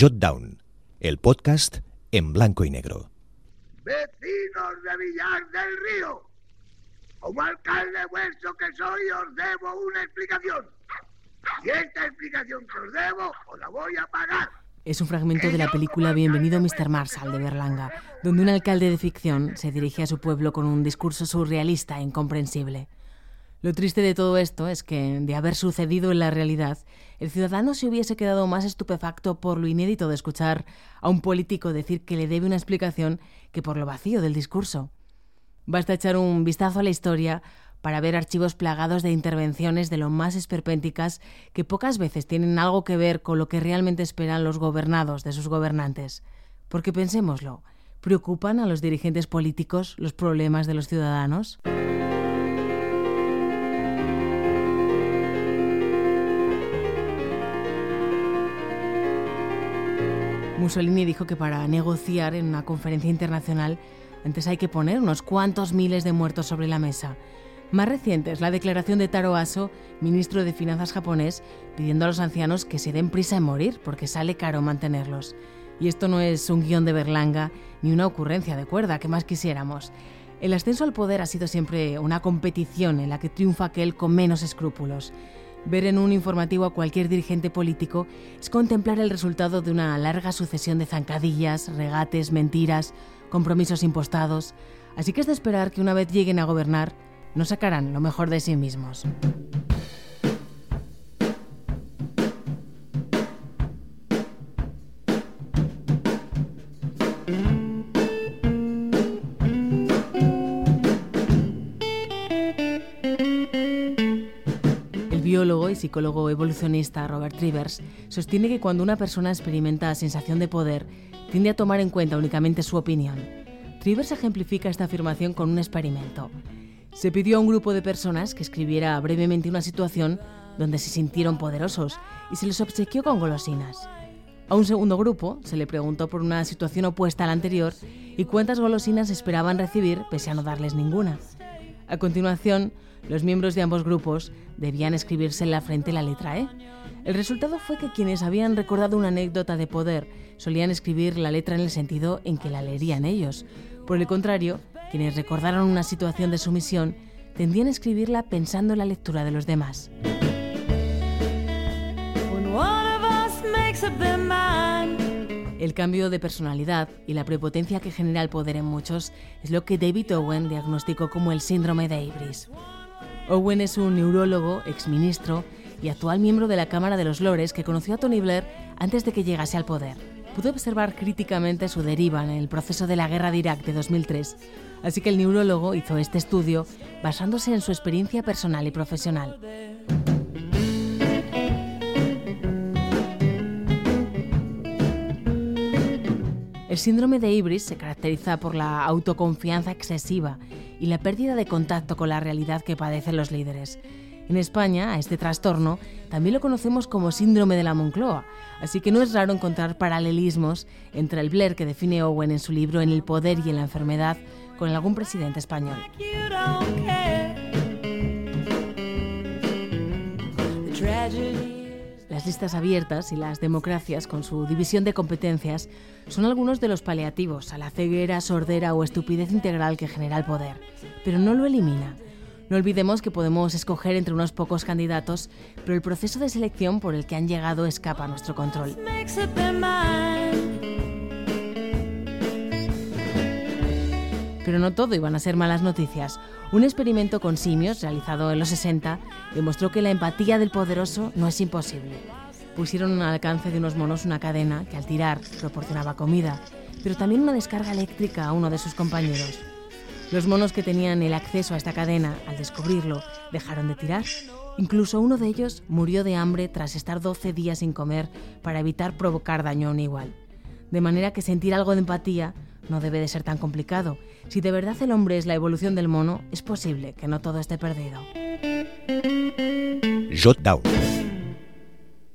Jotdown, el podcast en blanco y negro. Vecinos de Villar del Río, como alcalde vuestro que soy, os debo una explicación. Y esta explicación que os debo, os la voy a pagar. Es un fragmento de la película Bienvenido Mr. Marshall de Berlanga, donde un alcalde de ficción se dirige a su pueblo con un discurso surrealista e incomprensible. Lo triste de todo esto es que, de haber sucedido en la realidad, el ciudadano se hubiese quedado más estupefacto por lo inédito de escuchar a un político decir que le debe una explicación que por lo vacío del discurso. Basta echar un vistazo a la historia para ver archivos plagados de intervenciones de lo más esperpénticas que pocas veces tienen algo que ver con lo que realmente esperan los gobernados de sus gobernantes. Porque pensémoslo, ¿preocupan a los dirigentes políticos los problemas de los ciudadanos? Mussolini dijo que para negociar en una conferencia internacional antes hay que poner unos cuantos miles de muertos sobre la mesa. Más reciente es la declaración de Taro Aso, ministro de Finanzas japonés, pidiendo a los ancianos que se den prisa en morir porque sale caro mantenerlos. Y esto no es un guion de Berlanga ni una ocurrencia de cuerda, que más quisiéramos. El ascenso al poder ha sido siempre una competición en la que triunfa aquel con menos escrúpulos. Ver en un informativo a cualquier dirigente político es contemplar el resultado de una larga sucesión de zancadillas, regates, mentiras, compromisos impostados. Así que es de esperar que una vez lleguen a gobernar, no sacarán lo mejor de sí mismos. Biólogo y psicólogo evolucionista Robert Rivers sostiene que cuando una persona experimenta sensación de poder, tiende a tomar en cuenta únicamente su opinión. Rivers ejemplifica esta afirmación con un experimento. Se pidió a un grupo de personas que escribiera brevemente una situación donde se sintieron poderosos y se les obsequió con golosinas. A un segundo grupo se le preguntó por una situación opuesta a la anterior y cuántas golosinas esperaban recibir pese a no darles ninguna. A continuación, los miembros de ambos grupos debían escribirse en la frente la letra E. El resultado fue que quienes habían recordado una anécdota de poder solían escribir la letra en el sentido en que la leerían ellos. Por el contrario, quienes recordaron una situación de sumisión tendían a escribirla pensando en la lectura de los demás. El cambio de personalidad y la prepotencia que genera el poder en muchos es lo que David Owen diagnosticó como el síndrome de Ibris. Owen es un neurólogo, exministro y actual miembro de la Cámara de los Lores que conoció a Tony Blair antes de que llegase al poder. Pudo observar críticamente su deriva en el proceso de la guerra de Irak de 2003, así que el neurólogo hizo este estudio basándose en su experiencia personal y profesional. El síndrome de Ibris se caracteriza por la autoconfianza excesiva y la pérdida de contacto con la realidad que padecen los líderes. En España, a este trastorno también lo conocemos como síndrome de la Moncloa, así que no es raro encontrar paralelismos entre el Blair que define Owen en su libro En el poder y en la enfermedad con algún presidente español. Las listas abiertas y las democracias, con su división de competencias, son algunos de los paliativos a la ceguera, sordera o estupidez integral que genera el poder, pero no lo elimina. No olvidemos que podemos escoger entre unos pocos candidatos, pero el proceso de selección por el que han llegado escapa a nuestro control. Pero no todo iban a ser malas noticias. Un experimento con simios realizado en los 60 demostró que la empatía del poderoso no es imposible. Pusieron al alcance de unos monos una cadena que al tirar proporcionaba comida, pero también una descarga eléctrica a uno de sus compañeros. Los monos que tenían el acceso a esta cadena, al descubrirlo, dejaron de tirar. Incluso uno de ellos murió de hambre tras estar 12 días sin comer para evitar provocar daño a un igual. De manera que sentir algo de empatía no debe de ser tan complicado. Si de verdad el hombre es la evolución del mono, es posible que no todo esté perdido. Down.